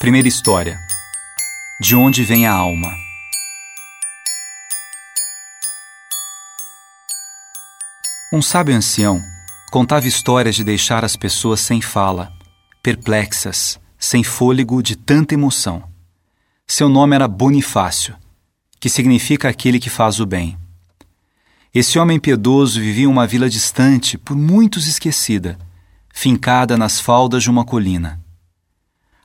Primeira história: De onde vem a alma? Um sábio ancião contava histórias de deixar as pessoas sem fala, perplexas, sem fôlego de tanta emoção. Seu nome era Bonifácio, que significa aquele que faz o bem. Esse homem piedoso vivia em uma vila distante, por muitos esquecida, fincada nas faldas de uma colina.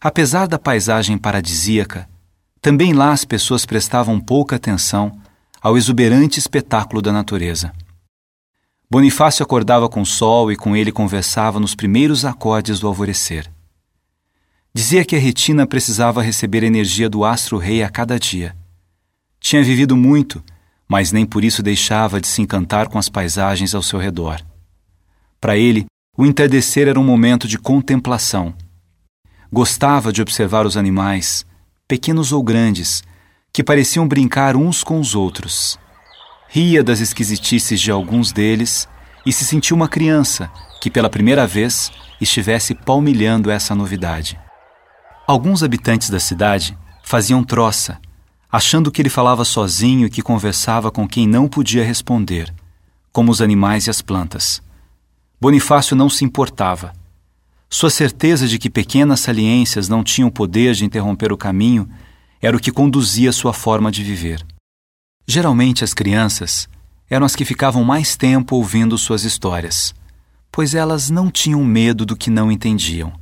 Apesar da paisagem paradisíaca, também lá as pessoas prestavam pouca atenção ao exuberante espetáculo da natureza. Bonifácio acordava com o sol e com ele conversava nos primeiros acordes do alvorecer. Dizia que a retina precisava receber energia do astro-rei a cada dia. Tinha vivido muito, mas nem por isso deixava de se encantar com as paisagens ao seu redor. Para ele, o entardecer era um momento de contemplação. Gostava de observar os animais, pequenos ou grandes, que pareciam brincar uns com os outros. Ria das esquisitices de alguns deles e se sentia uma criança que, pela primeira vez, estivesse palmilhando essa novidade. Alguns habitantes da cidade faziam troça achando que ele falava sozinho e que conversava com quem não podia responder, como os animais e as plantas. Bonifácio não se importava. Sua certeza de que pequenas saliências não tinham poder de interromper o caminho era o que conduzia sua forma de viver. Geralmente as crianças eram as que ficavam mais tempo ouvindo suas histórias, pois elas não tinham medo do que não entendiam.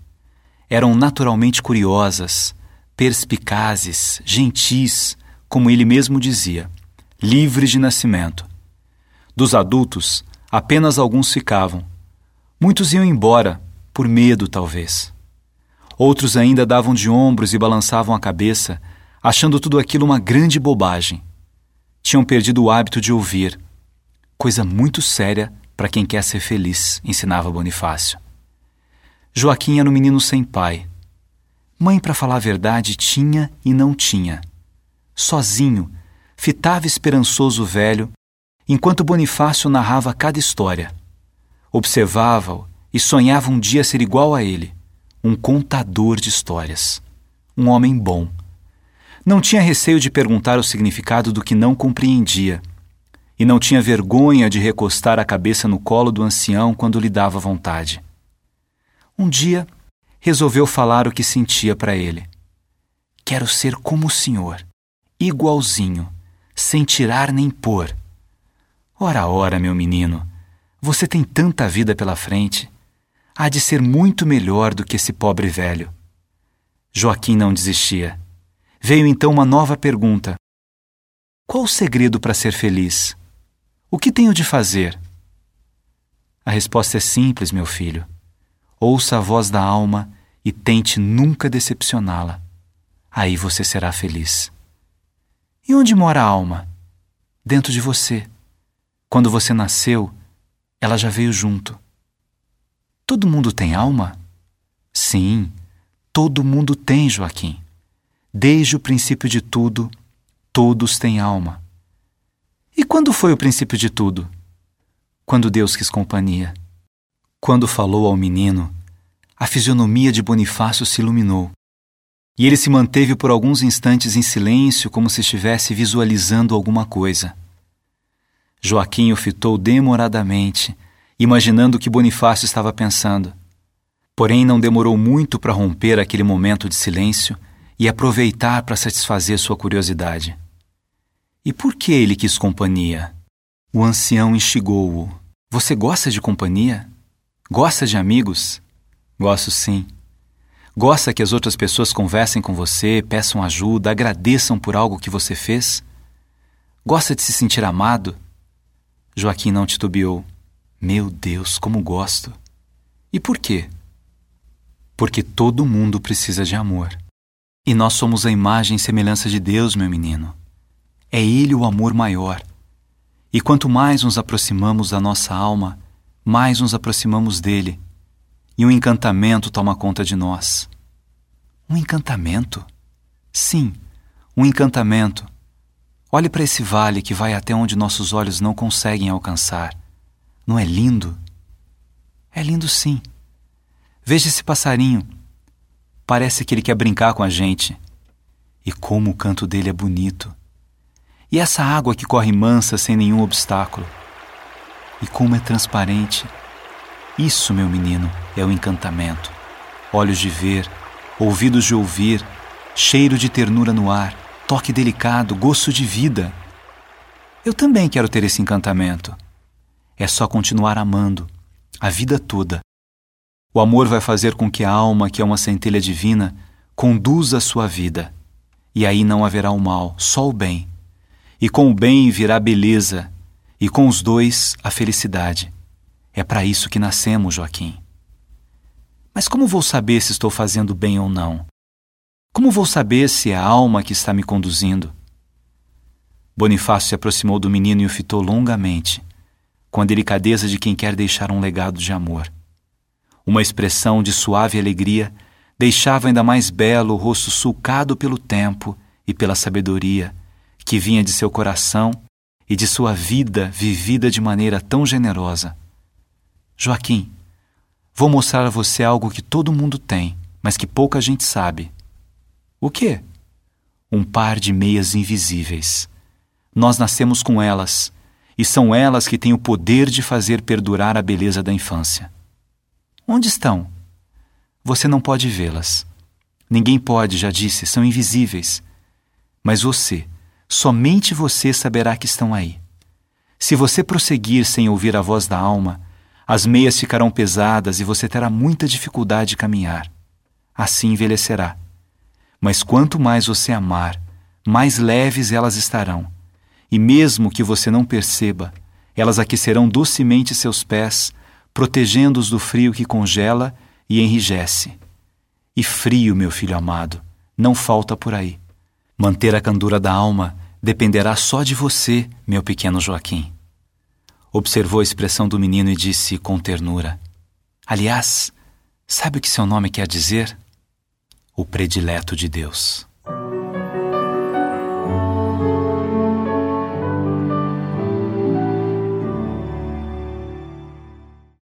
Eram naturalmente curiosas, perspicazes, gentis, como ele mesmo dizia, livres de nascimento. Dos adultos, apenas alguns ficavam. Muitos iam embora, por medo, talvez. Outros ainda davam de ombros e balançavam a cabeça, achando tudo aquilo uma grande bobagem. Tinham perdido o hábito de ouvir. Coisa muito séria para quem quer ser feliz, ensinava Bonifácio. Joaquim era um menino sem pai. Mãe, para falar a verdade, tinha e não tinha sozinho, fitava esperançoso o velho, enquanto Bonifácio narrava cada história. Observava-o e sonhava um dia ser igual a ele, um contador de histórias, um homem bom. Não tinha receio de perguntar o significado do que não compreendia, e não tinha vergonha de recostar a cabeça no colo do ancião quando lhe dava vontade. Um dia, resolveu falar o que sentia para ele. Quero ser como o senhor igualzinho, sem tirar nem pôr. Ora, ora, meu menino, você tem tanta vida pela frente. Há de ser muito melhor do que esse pobre velho. Joaquim não desistia. Veio então uma nova pergunta: Qual o segredo para ser feliz? O que tenho de fazer? A resposta é simples, meu filho. Ouça a voz da alma e tente nunca decepcioná-la. Aí você será feliz. E onde mora a alma? Dentro de você. Quando você nasceu, ela já veio junto. Todo mundo tem alma? Sim, todo mundo tem, Joaquim. Desde o princípio de tudo, todos têm alma. E quando foi o princípio de tudo? Quando Deus quis companhia. Quando falou ao menino, a fisionomia de Bonifácio se iluminou. E ele se manteve por alguns instantes em silêncio, como se estivesse visualizando alguma coisa. Joaquim o fitou demoradamente, imaginando o que Bonifácio estava pensando. Porém, não demorou muito para romper aquele momento de silêncio e aproveitar para satisfazer sua curiosidade. E por que ele quis companhia? O ancião instigou-o. Você gosta de companhia? Gosta de amigos? Gosto sim. Gosta que as outras pessoas conversem com você, peçam ajuda, agradeçam por algo que você fez? Gosta de se sentir amado? Joaquim não titubeou. Meu Deus, como gosto. E por quê? Porque todo mundo precisa de amor. E nós somos a imagem e semelhança de Deus, meu menino. É Ele o amor maior. E quanto mais nos aproximamos da nossa alma, mais nos aproximamos dele e um encantamento toma conta de nós. Um encantamento? Sim, um encantamento. Olhe para esse vale que vai até onde nossos olhos não conseguem alcançar. Não é lindo? É lindo sim. Veja esse passarinho. Parece que ele quer brincar com a gente. E como o canto dele é bonito. E essa água que corre mansa sem nenhum obstáculo. E como é transparente. Isso, meu menino, é o encantamento. Olhos de ver, ouvidos de ouvir, cheiro de ternura no ar, toque delicado, gosto de vida. Eu também quero ter esse encantamento. É só continuar amando, a vida toda. O amor vai fazer com que a alma, que é uma centelha divina, conduza a sua vida. E aí não haverá o mal, só o bem. E com o bem virá a beleza, e com os dois a felicidade. É para isso que nascemos, Joaquim. Mas como vou saber se estou fazendo bem ou não? Como vou saber se é a alma que está me conduzindo? Bonifácio se aproximou do menino e o fitou longamente, com a delicadeza de quem quer deixar um legado de amor. Uma expressão de suave alegria deixava ainda mais belo o rosto sulcado pelo tempo e pela sabedoria que vinha de seu coração e de sua vida vivida de maneira tão generosa. Joaquim, vou mostrar a você algo que todo mundo tem, mas que pouca gente sabe. O quê? Um par de meias invisíveis. Nós nascemos com elas, e são elas que têm o poder de fazer perdurar a beleza da infância. Onde estão? Você não pode vê-las. Ninguém pode, já disse, são invisíveis. Mas você, somente você saberá que estão aí. Se você prosseguir sem ouvir a voz da alma, as meias ficarão pesadas e você terá muita dificuldade de caminhar. Assim envelhecerá mas quanto mais você amar, mais leves elas estarão. E mesmo que você não perceba, elas aquecerão docemente seus pés, protegendo-os do frio que congela e enrijece. E frio, meu filho amado, não falta por aí. Manter a candura da alma dependerá só de você, meu pequeno Joaquim. Observou a expressão do menino e disse com ternura: Aliás, sabe o que seu nome quer dizer? o predileto de Deus.